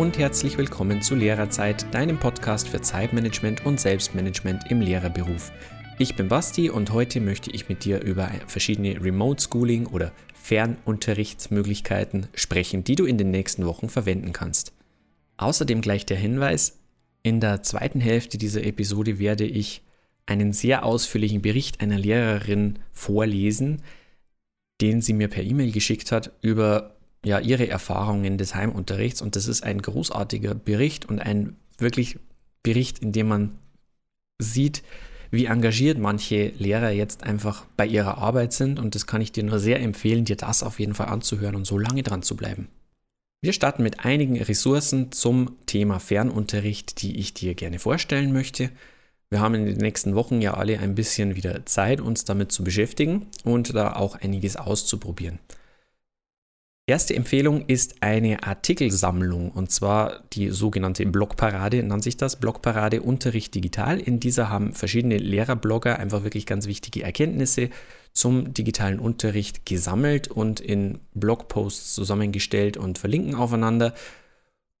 und herzlich willkommen zu Lehrerzeit, deinem Podcast für Zeitmanagement und Selbstmanagement im Lehrerberuf. Ich bin Basti und heute möchte ich mit dir über verschiedene Remote Schooling oder Fernunterrichtsmöglichkeiten sprechen, die du in den nächsten Wochen verwenden kannst. Außerdem gleich der Hinweis, in der zweiten Hälfte dieser Episode werde ich einen sehr ausführlichen Bericht einer Lehrerin vorlesen, den sie mir per E-Mail geschickt hat über ja, ihre Erfahrungen des Heimunterrichts. Und das ist ein großartiger Bericht und ein wirklich Bericht, in dem man sieht, wie engagiert manche Lehrer jetzt einfach bei ihrer Arbeit sind. Und das kann ich dir nur sehr empfehlen, dir das auf jeden Fall anzuhören und so lange dran zu bleiben. Wir starten mit einigen Ressourcen zum Thema Fernunterricht, die ich dir gerne vorstellen möchte. Wir haben in den nächsten Wochen ja alle ein bisschen wieder Zeit, uns damit zu beschäftigen und da auch einiges auszuprobieren. Erste Empfehlung ist eine Artikelsammlung und zwar die sogenannte Blogparade, nennt sich das, Blogparade Unterricht Digital. In dieser haben verschiedene Lehrerblogger einfach wirklich ganz wichtige Erkenntnisse zum digitalen Unterricht gesammelt und in Blogposts zusammengestellt und verlinken aufeinander.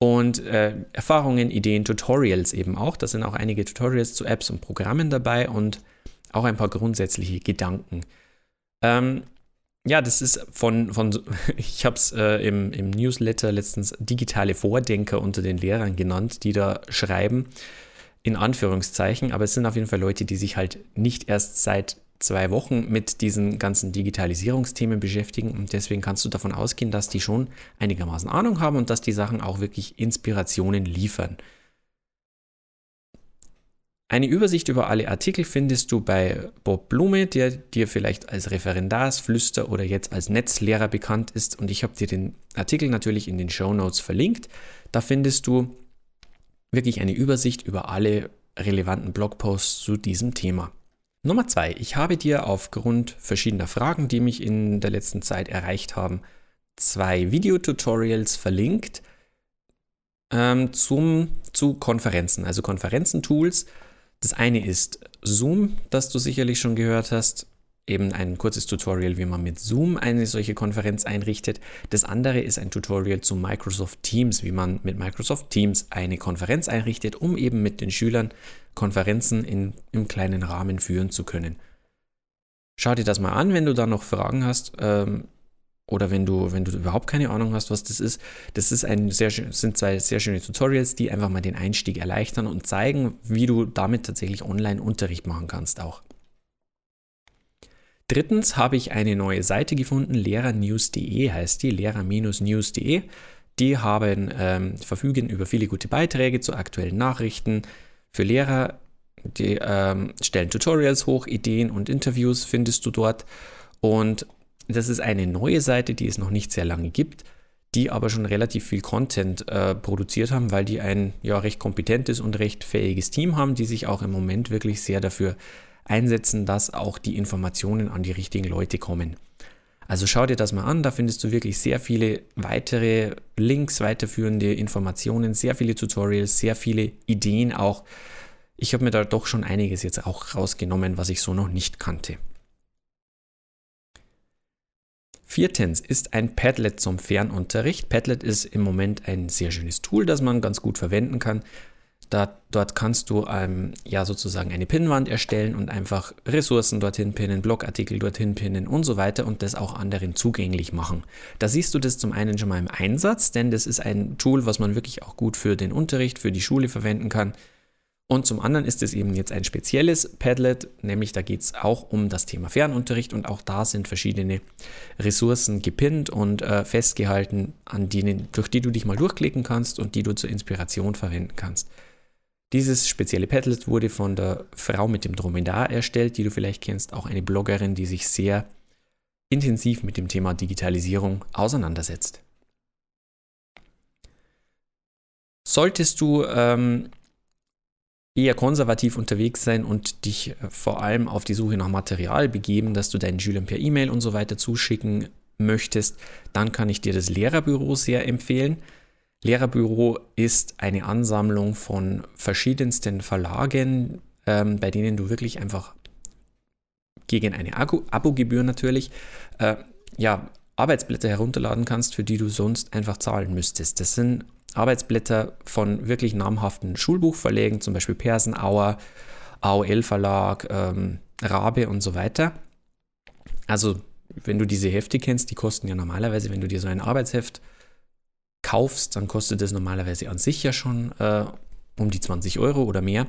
Und äh, Erfahrungen, Ideen, Tutorials eben auch. Da sind auch einige Tutorials zu Apps und Programmen dabei und auch ein paar grundsätzliche Gedanken. Ähm, ja, das ist von, von ich habe es äh, im, im Newsletter letztens digitale Vordenker unter den Lehrern genannt, die da schreiben, in Anführungszeichen, aber es sind auf jeden Fall Leute, die sich halt nicht erst seit zwei Wochen mit diesen ganzen Digitalisierungsthemen beschäftigen und deswegen kannst du davon ausgehen, dass die schon einigermaßen Ahnung haben und dass die Sachen auch wirklich Inspirationen liefern. Eine Übersicht über alle Artikel findest du bei Bob Blume, der dir vielleicht als Referendarsflüster oder jetzt als Netzlehrer bekannt ist. Und ich habe dir den Artikel natürlich in den Show Notes verlinkt. Da findest du wirklich eine Übersicht über alle relevanten Blogposts zu diesem Thema. Nummer zwei. Ich habe dir aufgrund verschiedener Fragen, die mich in der letzten Zeit erreicht haben, zwei Videotutorials verlinkt ähm, zum, zu Konferenzen, also Konferenzentools. Das eine ist Zoom, das du sicherlich schon gehört hast. Eben ein kurzes Tutorial, wie man mit Zoom eine solche Konferenz einrichtet. Das andere ist ein Tutorial zu Microsoft Teams, wie man mit Microsoft Teams eine Konferenz einrichtet, um eben mit den Schülern Konferenzen in, im kleinen Rahmen führen zu können. Schau dir das mal an, wenn du da noch Fragen hast. Ähm, oder wenn du, wenn du überhaupt keine Ahnung hast, was das ist, das ist ein sehr, sind zwei sehr schöne Tutorials, die einfach mal den Einstieg erleichtern und zeigen, wie du damit tatsächlich Online-Unterricht machen kannst auch. Drittens habe ich eine neue Seite gefunden, lehrernews.de heißt die, lehrer-news.de. Die haben, ähm, verfügen über viele gute Beiträge zu aktuellen Nachrichten für Lehrer. Die ähm, stellen Tutorials hoch, Ideen und Interviews findest du dort. Und das ist eine neue Seite, die es noch nicht sehr lange gibt, die aber schon relativ viel Content äh, produziert haben, weil die ein ja recht kompetentes und recht fähiges Team haben, die sich auch im Moment wirklich sehr dafür einsetzen, dass auch die Informationen an die richtigen Leute kommen. Also schau dir das mal an, da findest du wirklich sehr viele weitere Links, weiterführende Informationen, sehr viele Tutorials, sehr viele Ideen auch. Ich habe mir da doch schon einiges jetzt auch rausgenommen, was ich so noch nicht kannte. Viertens ist ein Padlet zum Fernunterricht. Padlet ist im Moment ein sehr schönes Tool, das man ganz gut verwenden kann. Da, dort kannst du ähm, ja sozusagen eine Pinnwand erstellen und einfach Ressourcen dorthin pinnen, Blogartikel dorthin pinnen und so weiter und das auch anderen zugänglich machen. Da siehst du das zum einen schon mal im Einsatz, denn das ist ein Tool, was man wirklich auch gut für den Unterricht, für die Schule verwenden kann. Und zum anderen ist es eben jetzt ein spezielles Padlet, nämlich da geht es auch um das Thema Fernunterricht und auch da sind verschiedene Ressourcen gepinnt und äh, festgehalten, an denen, durch die du dich mal durchklicken kannst und die du zur Inspiration verwenden kannst. Dieses spezielle Padlet wurde von der Frau mit dem Dromedar erstellt, die du vielleicht kennst, auch eine Bloggerin, die sich sehr intensiv mit dem Thema Digitalisierung auseinandersetzt. Solltest du ähm, eher konservativ unterwegs sein und dich äh, vor allem auf die Suche nach Material begeben, dass du deinen Schülern per E-Mail und so weiter zuschicken möchtest, dann kann ich dir das Lehrerbüro sehr empfehlen. Lehrerbüro ist eine Ansammlung von verschiedensten Verlagen, ähm, bei denen du wirklich einfach gegen eine Abo-Gebühr natürlich äh, ja, Arbeitsblätter herunterladen kannst, für die du sonst einfach zahlen müsstest. Das sind Arbeitsblätter von wirklich namhaften Schulbuchverlegen, zum Beispiel Persenauer, AOL Verlag, ähm, Rabe und so weiter. Also, wenn du diese Hefte kennst, die kosten ja normalerweise, wenn du dir so ein Arbeitsheft kaufst, dann kostet das normalerweise an sich ja schon äh, um die 20 Euro oder mehr.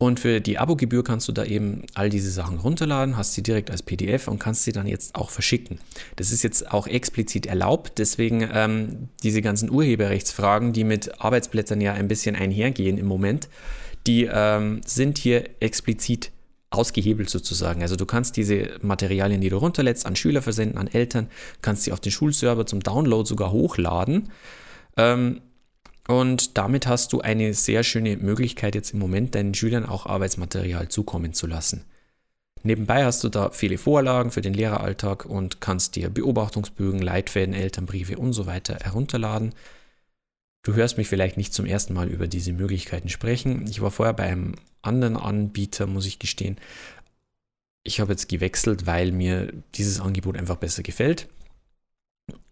Und für die Abogebühr kannst du da eben all diese Sachen runterladen, hast sie direkt als PDF und kannst sie dann jetzt auch verschicken. Das ist jetzt auch explizit erlaubt, deswegen ähm, diese ganzen Urheberrechtsfragen, die mit Arbeitsblättern ja ein bisschen einhergehen im Moment, die ähm, sind hier explizit ausgehebelt sozusagen. Also du kannst diese Materialien, die du runterlädst, an Schüler versenden, an Eltern, kannst sie auf den Schulserver zum Download sogar hochladen. Ähm, und damit hast du eine sehr schöne Möglichkeit, jetzt im Moment deinen Schülern auch Arbeitsmaterial zukommen zu lassen. Nebenbei hast du da viele Vorlagen für den Lehreralltag und kannst dir Beobachtungsbögen, Leitfäden, Elternbriefe und so weiter herunterladen. Du hörst mich vielleicht nicht zum ersten Mal über diese Möglichkeiten sprechen. Ich war vorher bei einem anderen Anbieter, muss ich gestehen. Ich habe jetzt gewechselt, weil mir dieses Angebot einfach besser gefällt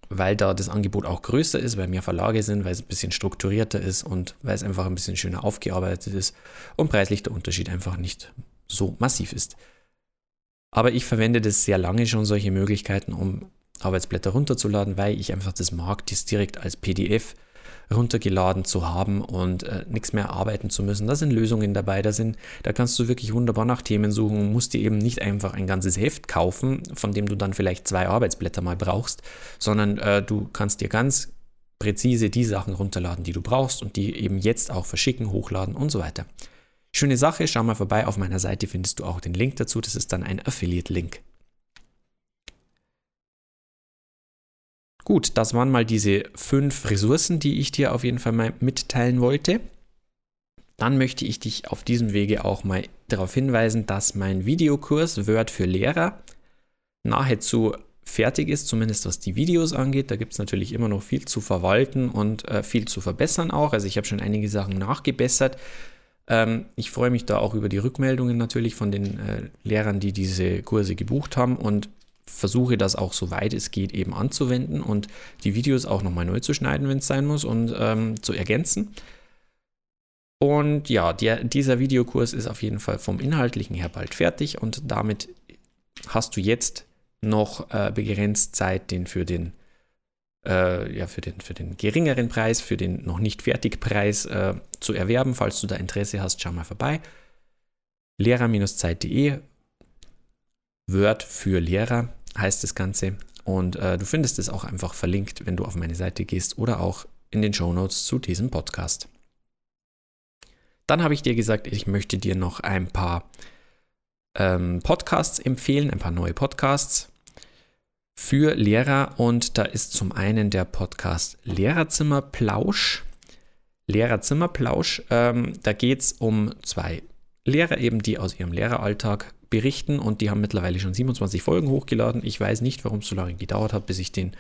weil da das Angebot auch größer ist, weil mehr Verlage sind, weil es ein bisschen strukturierter ist und weil es einfach ein bisschen schöner aufgearbeitet ist und preislich der Unterschied einfach nicht so massiv ist. Aber ich verwende das sehr lange schon, solche Möglichkeiten, um Arbeitsblätter runterzuladen, weil ich einfach das mag, das direkt als PDF runtergeladen zu haben und äh, nichts mehr arbeiten zu müssen. Da sind Lösungen dabei, da, sind, da kannst du wirklich wunderbar nach Themen suchen und musst dir eben nicht einfach ein ganzes Heft kaufen, von dem du dann vielleicht zwei Arbeitsblätter mal brauchst, sondern äh, du kannst dir ganz präzise die Sachen runterladen, die du brauchst und die eben jetzt auch verschicken, hochladen und so weiter. Schöne Sache, schau mal vorbei. Auf meiner Seite findest du auch den Link dazu. Das ist dann ein Affiliate-Link. Gut, das waren mal diese fünf Ressourcen, die ich dir auf jeden Fall mal mitteilen wollte. Dann möchte ich dich auf diesem Wege auch mal darauf hinweisen, dass mein Videokurs Word für Lehrer nahezu fertig ist, zumindest was die Videos angeht. Da gibt es natürlich immer noch viel zu verwalten und äh, viel zu verbessern auch. Also ich habe schon einige Sachen nachgebessert. Ähm, ich freue mich da auch über die Rückmeldungen natürlich von den äh, Lehrern, die diese Kurse gebucht haben und versuche das auch so weit es geht eben anzuwenden und die Videos auch nochmal neu zu schneiden, wenn es sein muss und ähm, zu ergänzen. Und ja, der, dieser Videokurs ist auf jeden Fall vom Inhaltlichen her bald fertig und damit hast du jetzt noch äh, begrenzt Zeit, den für den äh, ja, für den, für den geringeren Preis, für den noch nicht fertig Preis äh, zu erwerben. Falls du da Interesse hast, schau mal vorbei. Lehrer-zeit.de Word für Lehrer heißt das Ganze. Und äh, du findest es auch einfach verlinkt, wenn du auf meine Seite gehst oder auch in den Show Notes zu diesem Podcast. Dann habe ich dir gesagt, ich möchte dir noch ein paar ähm, Podcasts empfehlen, ein paar neue Podcasts für Lehrer. Und da ist zum einen der Podcast Lehrerzimmerplausch. Lehrerzimmerplausch, ähm, da geht es um zwei Lehrer eben, die aus ihrem Lehreralltag berichten und die haben mittlerweile schon 27 Folgen hochgeladen. Ich weiß nicht, warum es so lange gedauert hat, bis ich den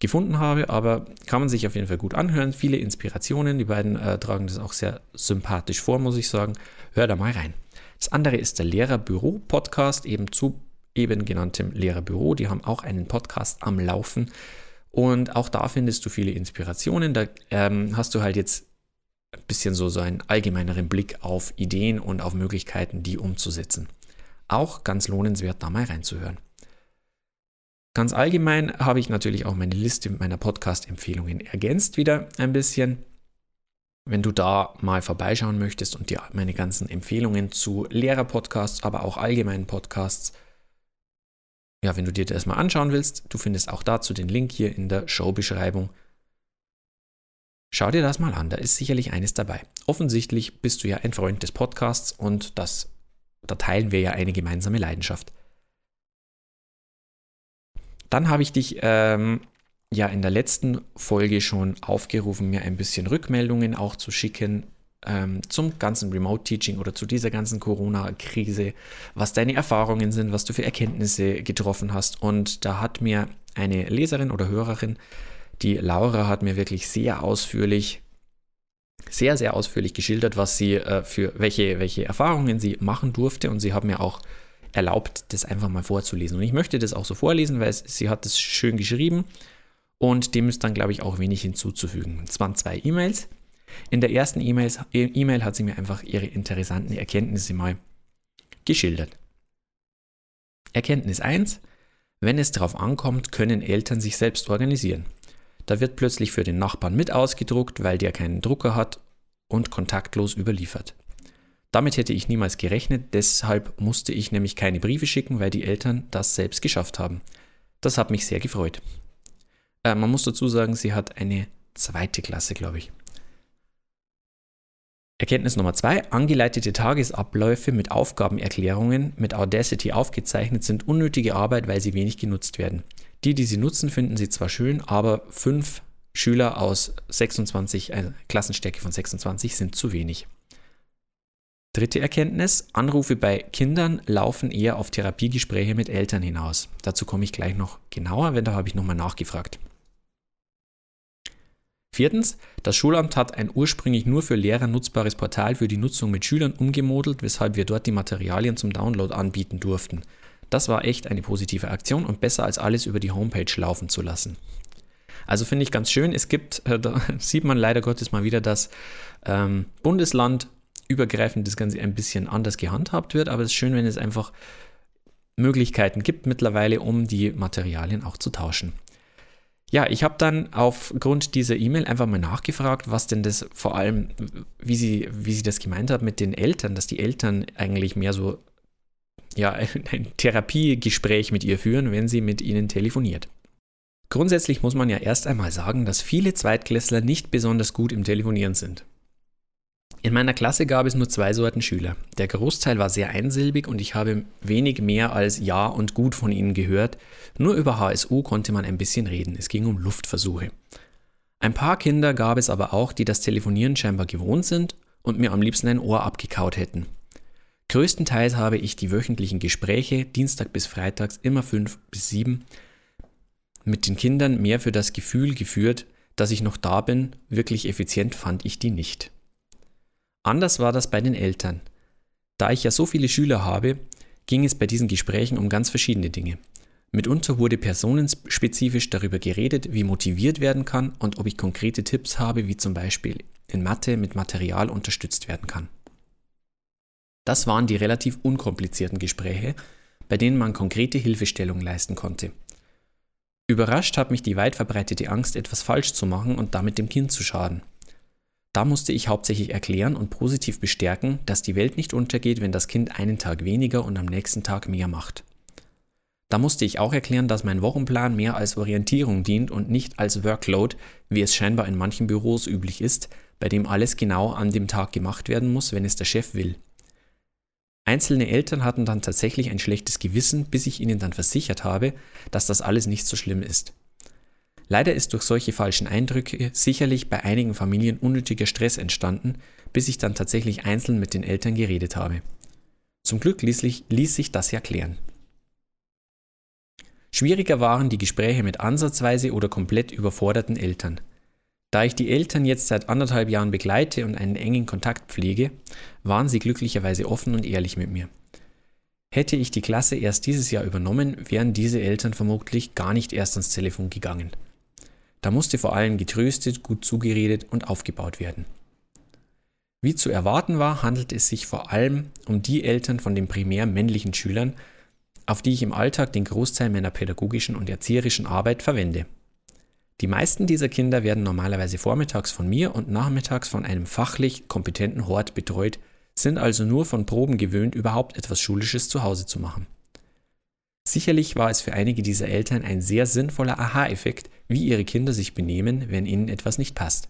gefunden habe, aber kann man sich auf jeden Fall gut anhören. Viele Inspirationen. Die beiden äh, tragen das auch sehr sympathisch vor, muss ich sagen. Hör da mal rein. Das andere ist der Lehrerbüro-Podcast, eben zu eben genanntem Lehrerbüro. Die haben auch einen Podcast am Laufen. Und auch da findest du viele Inspirationen. Da ähm, hast du halt jetzt ein bisschen so, so einen allgemeineren Blick auf Ideen und auf Möglichkeiten, die umzusetzen. Auch ganz lohnenswert, da mal reinzuhören. Ganz allgemein habe ich natürlich auch meine Liste meiner Podcast-Empfehlungen ergänzt wieder ein bisschen. Wenn du da mal vorbeischauen möchtest und dir meine ganzen Empfehlungen zu Lehrer-Podcasts, aber auch allgemeinen Podcasts, ja, wenn du dir das mal anschauen willst, du findest auch dazu den Link hier in der Showbeschreibung. Schau dir das mal an, da ist sicherlich eines dabei. Offensichtlich bist du ja ein Freund des Podcasts und das da teilen wir ja eine gemeinsame Leidenschaft. Dann habe ich dich ähm, ja in der letzten Folge schon aufgerufen, mir ein bisschen Rückmeldungen auch zu schicken ähm, zum ganzen Remote-Teaching oder zu dieser ganzen Corona-Krise, was deine Erfahrungen sind, was du für Erkenntnisse getroffen hast. Und da hat mir eine Leserin oder Hörerin, die Laura, hat mir wirklich sehr ausführlich sehr, sehr ausführlich geschildert, was sie äh, für welche, welche Erfahrungen sie machen durfte und sie haben mir auch erlaubt, das einfach mal vorzulesen. Und ich möchte das auch so vorlesen, weil es, sie hat es schön geschrieben und dem ist dann, glaube ich, auch wenig hinzuzufügen. Es waren zwei E-Mails. In der ersten E-Mail hat sie mir einfach ihre interessanten Erkenntnisse mal geschildert. Erkenntnis 1. Wenn es darauf ankommt, können Eltern sich selbst organisieren. Da wird plötzlich für den Nachbarn mit ausgedruckt, weil der keinen Drucker hat und kontaktlos überliefert. Damit hätte ich niemals gerechnet, deshalb musste ich nämlich keine Briefe schicken, weil die Eltern das selbst geschafft haben. Das hat mich sehr gefreut. Äh, man muss dazu sagen, sie hat eine zweite Klasse, glaube ich. Erkenntnis Nummer zwei: Angeleitete Tagesabläufe mit Aufgabenerklärungen mit Audacity aufgezeichnet sind unnötige Arbeit, weil sie wenig genutzt werden. Die, die sie nutzen, finden sie zwar schön, aber fünf Schüler aus 26, äh, Klassenstärke von 26 sind zu wenig. Dritte Erkenntnis, Anrufe bei Kindern laufen eher auf Therapiegespräche mit Eltern hinaus. Dazu komme ich gleich noch genauer, wenn da habe ich nochmal nachgefragt. Viertens, das Schulamt hat ein ursprünglich nur für Lehrer nutzbares Portal für die Nutzung mit Schülern umgemodelt, weshalb wir dort die Materialien zum Download anbieten durften. Das war echt eine positive Aktion und besser als alles über die Homepage laufen zu lassen. Also finde ich ganz schön. Es gibt, äh, da sieht man leider Gottes mal wieder, dass ähm, Bundesland übergreifend das Ganze ein bisschen anders gehandhabt wird, aber es ist schön, wenn es einfach Möglichkeiten gibt mittlerweile, um die Materialien auch zu tauschen. Ja, ich habe dann aufgrund dieser E-Mail einfach mal nachgefragt, was denn das vor allem, wie sie, wie sie das gemeint hat mit den Eltern, dass die Eltern eigentlich mehr so ja, ein Therapiegespräch mit ihr führen, wenn sie mit ihnen telefoniert. Grundsätzlich muss man ja erst einmal sagen, dass viele Zweitklässler nicht besonders gut im Telefonieren sind. In meiner Klasse gab es nur zwei Sorten Schüler. Der Großteil war sehr einsilbig und ich habe wenig mehr als Ja und Gut von ihnen gehört. Nur über HSU konnte man ein bisschen reden. Es ging um Luftversuche. Ein paar Kinder gab es aber auch, die das Telefonieren scheinbar gewohnt sind und mir am liebsten ein Ohr abgekaut hätten. Größtenteils habe ich die wöchentlichen Gespräche, Dienstag bis Freitags, immer fünf bis sieben, mit den Kindern mehr für das Gefühl geführt, dass ich noch da bin. Wirklich effizient fand ich die nicht. Anders war das bei den Eltern. Da ich ja so viele Schüler habe, ging es bei diesen Gesprächen um ganz verschiedene Dinge. Mitunter wurde personenspezifisch darüber geredet, wie motiviert werden kann und ob ich konkrete Tipps habe, wie zum Beispiel in Mathe mit Material unterstützt werden kann. Das waren die relativ unkomplizierten Gespräche, bei denen man konkrete Hilfestellung leisten konnte. Überrascht hat mich die weit verbreitete Angst, etwas falsch zu machen und damit dem Kind zu schaden. Da musste ich hauptsächlich erklären und positiv bestärken, dass die Welt nicht untergeht, wenn das Kind einen Tag weniger und am nächsten Tag mehr macht. Da musste ich auch erklären, dass mein Wochenplan mehr als Orientierung dient und nicht als Workload, wie es scheinbar in manchen Büros üblich ist, bei dem alles genau an dem Tag gemacht werden muss, wenn es der Chef will. Einzelne Eltern hatten dann tatsächlich ein schlechtes Gewissen, bis ich ihnen dann versichert habe, dass das alles nicht so schlimm ist. Leider ist durch solche falschen Eindrücke sicherlich bei einigen Familien unnötiger Stress entstanden, bis ich dann tatsächlich einzeln mit den Eltern geredet habe. Zum Glück ließ, sich das ja klären. Schwieriger waren die Gespräche mit ansatzweise oder komplett überforderten Eltern. Da ich die Eltern jetzt seit anderthalb Jahren begleite und einen engen Kontakt pflege, waren sie glücklicherweise offen und ehrlich mit mir. Hätte ich die Klasse erst dieses Jahr übernommen, wären diese Eltern vermutlich gar nicht erst ans Telefon gegangen. Da musste vor allem getröstet, gut zugeredet und aufgebaut werden. Wie zu erwarten war, handelt es sich vor allem um die Eltern von den primär männlichen Schülern, auf die ich im Alltag den Großteil meiner pädagogischen und erzieherischen Arbeit verwende. Die meisten dieser Kinder werden normalerweise vormittags von mir und nachmittags von einem fachlich kompetenten Hort betreut, sind also nur von Proben gewöhnt, überhaupt etwas Schulisches zu Hause zu machen. Sicherlich war es für einige dieser Eltern ein sehr sinnvoller Aha-Effekt, wie ihre Kinder sich benehmen, wenn ihnen etwas nicht passt.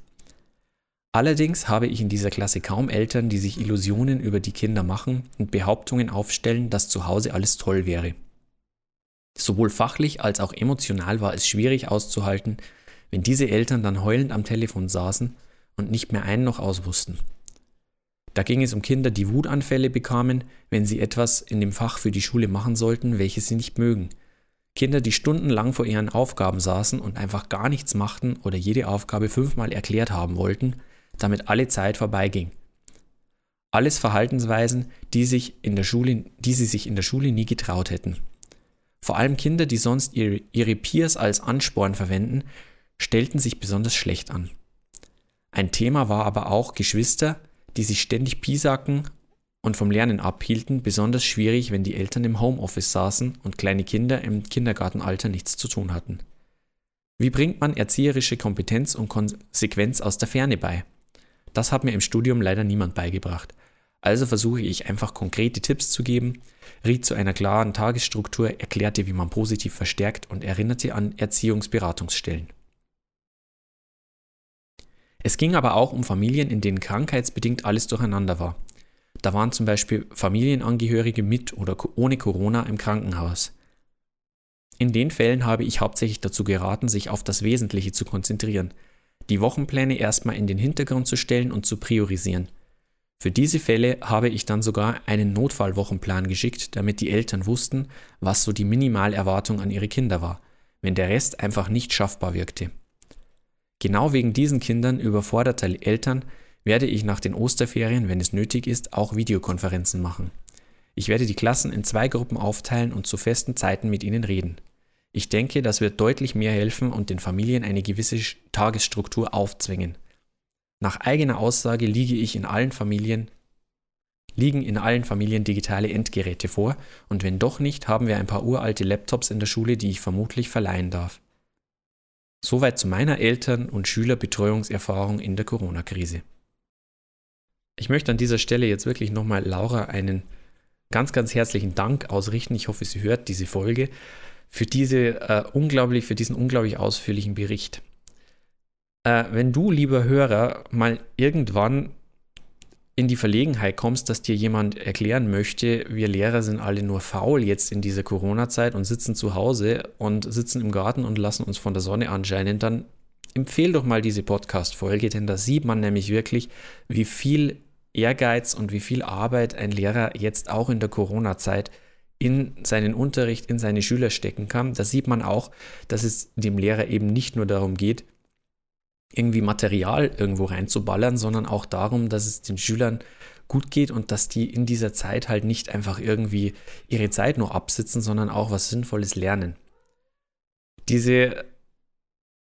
Allerdings habe ich in dieser Klasse kaum Eltern, die sich Illusionen über die Kinder machen und Behauptungen aufstellen, dass zu Hause alles toll wäre. Sowohl fachlich als auch emotional war es schwierig auszuhalten, wenn diese Eltern dann heulend am Telefon saßen und nicht mehr ein noch aus wussten. Da ging es um Kinder, die Wutanfälle bekamen, wenn sie etwas in dem Fach für die Schule machen sollten, welches sie nicht mögen. Kinder, die stundenlang vor ihren Aufgaben saßen und einfach gar nichts machten oder jede Aufgabe fünfmal erklärt haben wollten, damit alle Zeit vorbeiging. Alles Verhaltensweisen, die, sich in der Schule, die sie sich in der Schule nie getraut hätten. Vor allem Kinder, die sonst ihre, ihre Peers als Ansporn verwenden, stellten sich besonders schlecht an. Ein Thema war aber auch Geschwister, die sich ständig piesacken und vom Lernen abhielten, besonders schwierig, wenn die Eltern im Homeoffice saßen und kleine Kinder im Kindergartenalter nichts zu tun hatten. Wie bringt man erzieherische Kompetenz und Konsequenz aus der Ferne bei? Das hat mir im Studium leider niemand beigebracht. Also versuche ich einfach konkrete Tipps zu geben, riet zu einer klaren Tagesstruktur, erklärte, wie man positiv verstärkt und erinnerte an Erziehungsberatungsstellen. Es ging aber auch um Familien, in denen krankheitsbedingt alles durcheinander war. Da waren zum Beispiel Familienangehörige mit oder ohne Corona im Krankenhaus. In den Fällen habe ich hauptsächlich dazu geraten, sich auf das Wesentliche zu konzentrieren, die Wochenpläne erstmal in den Hintergrund zu stellen und zu priorisieren. Für diese Fälle habe ich dann sogar einen Notfallwochenplan geschickt, damit die Eltern wussten, was so die Minimalerwartung an ihre Kinder war, wenn der Rest einfach nicht schaffbar wirkte. Genau wegen diesen Kindern überforderter Eltern werde ich nach den Osterferien, wenn es nötig ist, auch Videokonferenzen machen. Ich werde die Klassen in zwei Gruppen aufteilen und zu festen Zeiten mit ihnen reden. Ich denke, das wird deutlich mehr helfen und den Familien eine gewisse Tagesstruktur aufzwingen. Nach eigener Aussage liege ich in allen Familien liegen in allen Familien digitale Endgeräte vor und wenn doch nicht, haben wir ein paar uralte Laptops in der Schule, die ich vermutlich verleihen darf. Soweit zu meiner Eltern- und Schülerbetreuungserfahrung in der Corona-Krise. Ich möchte an dieser Stelle jetzt wirklich nochmal Laura einen ganz, ganz herzlichen Dank ausrichten. Ich hoffe, sie hört diese Folge für, diese, äh, unglaublich, für diesen unglaublich ausführlichen Bericht. Äh, wenn du, lieber Hörer, mal irgendwann in die Verlegenheit kommst, dass dir jemand erklären möchte, wir Lehrer sind alle nur faul jetzt in dieser Corona-Zeit und sitzen zu Hause und sitzen im Garten und lassen uns von der Sonne anscheinen, dann empfehle doch mal diese Podcast-Folge, denn da sieht man nämlich wirklich, wie viel Ehrgeiz und wie viel Arbeit ein Lehrer jetzt auch in der Corona-Zeit in seinen Unterricht, in seine Schüler stecken kann. Da sieht man auch, dass es dem Lehrer eben nicht nur darum geht, irgendwie Material irgendwo reinzuballern, sondern auch darum, dass es den Schülern gut geht und dass die in dieser Zeit halt nicht einfach irgendwie ihre Zeit nur absitzen, sondern auch was Sinnvolles lernen. Diese,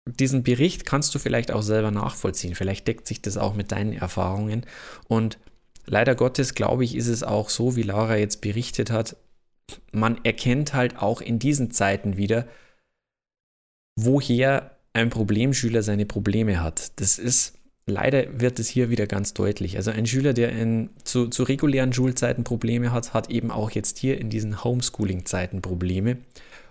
diesen Bericht kannst du vielleicht auch selber nachvollziehen. Vielleicht deckt sich das auch mit deinen Erfahrungen. Und leider Gottes, glaube ich, ist es auch so, wie Laura jetzt berichtet hat, man erkennt halt auch in diesen Zeiten wieder, woher ein Problemschüler seine Probleme hat. Das ist, leider wird es hier wieder ganz deutlich. Also ein Schüler, der in, zu, zu regulären Schulzeiten Probleme hat, hat eben auch jetzt hier in diesen Homeschooling-Zeiten Probleme.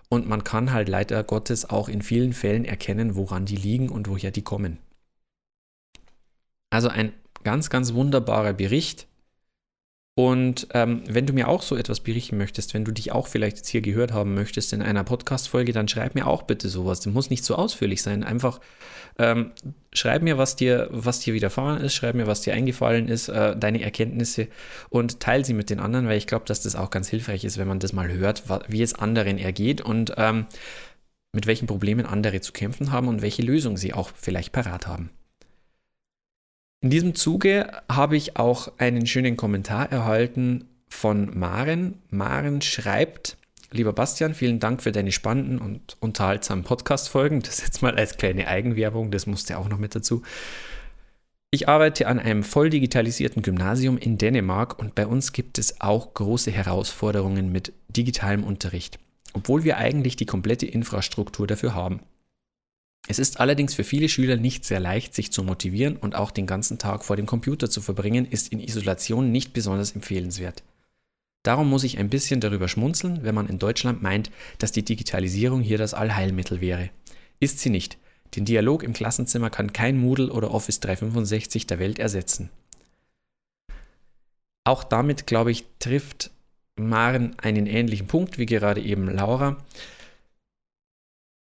Und man kann halt leider Gottes auch in vielen Fällen erkennen, woran die liegen und woher die kommen. Also ein ganz, ganz wunderbarer Bericht. Und ähm, wenn du mir auch so etwas berichten möchtest, wenn du dich auch vielleicht jetzt hier gehört haben möchtest in einer Podcast-Folge, dann schreib mir auch bitte sowas. Das muss nicht so ausführlich sein. Einfach ähm, schreib mir, was dir, was dir widerfahren ist, schreib mir, was dir eingefallen ist, äh, deine Erkenntnisse und teile sie mit den anderen, weil ich glaube, dass das auch ganz hilfreich ist, wenn man das mal hört, wie es anderen ergeht und ähm, mit welchen Problemen andere zu kämpfen haben und welche Lösungen sie auch vielleicht parat haben. In diesem Zuge habe ich auch einen schönen Kommentar erhalten von Maren. Maren schreibt, lieber Bastian, vielen Dank für deine spannenden und unterhaltsamen Podcast-Folgen. Das jetzt mal als kleine Eigenwerbung, das musste auch noch mit dazu. Ich arbeite an einem voll digitalisierten Gymnasium in Dänemark und bei uns gibt es auch große Herausforderungen mit digitalem Unterricht, obwohl wir eigentlich die komplette Infrastruktur dafür haben. Es ist allerdings für viele Schüler nicht sehr leicht, sich zu motivieren und auch den ganzen Tag vor dem Computer zu verbringen, ist in Isolation nicht besonders empfehlenswert. Darum muss ich ein bisschen darüber schmunzeln, wenn man in Deutschland meint, dass die Digitalisierung hier das Allheilmittel wäre. Ist sie nicht. Den Dialog im Klassenzimmer kann kein Moodle oder Office 365 der Welt ersetzen. Auch damit, glaube ich, trifft Maren einen ähnlichen Punkt wie gerade eben Laura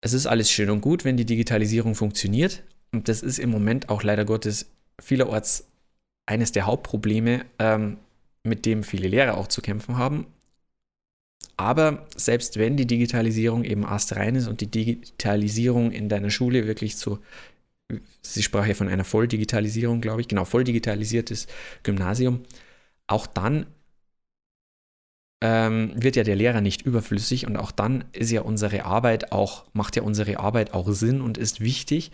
es ist alles schön und gut, wenn die Digitalisierung funktioniert. Und das ist im Moment auch leider Gottes vielerorts eines der Hauptprobleme, ähm, mit dem viele Lehrer auch zu kämpfen haben. Aber selbst wenn die Digitalisierung eben astrein ist und die Digitalisierung in deiner Schule wirklich so, sie sprach ja von einer Volldigitalisierung, glaube ich, genau, voll digitalisiertes Gymnasium, auch dann ähm, wird ja der Lehrer nicht überflüssig und auch dann ist ja unsere Arbeit auch, macht ja unsere Arbeit auch Sinn und ist wichtig.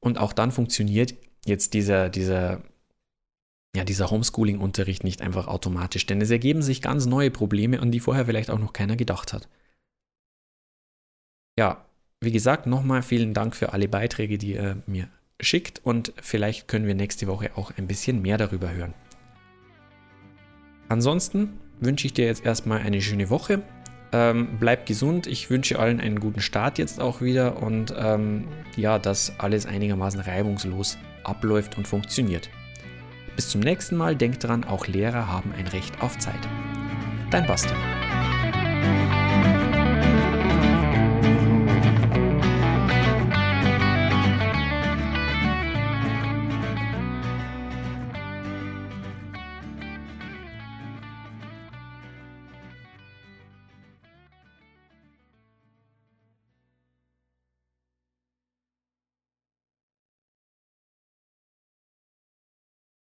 Und auch dann funktioniert jetzt dieser, dieser, ja, dieser Homeschooling-Unterricht nicht einfach automatisch, denn es ergeben sich ganz neue Probleme, an die vorher vielleicht auch noch keiner gedacht hat. Ja, wie gesagt, nochmal vielen Dank für alle Beiträge, die ihr mir schickt und vielleicht können wir nächste Woche auch ein bisschen mehr darüber hören. Ansonsten wünsche ich dir jetzt erstmal eine schöne Woche. Ähm, bleib gesund. Ich wünsche allen einen guten Start jetzt auch wieder und ähm, ja, dass alles einigermaßen reibungslos abläuft und funktioniert. Bis zum nächsten Mal. Denk dran, auch Lehrer haben ein Recht auf Zeit. Dein Bastian.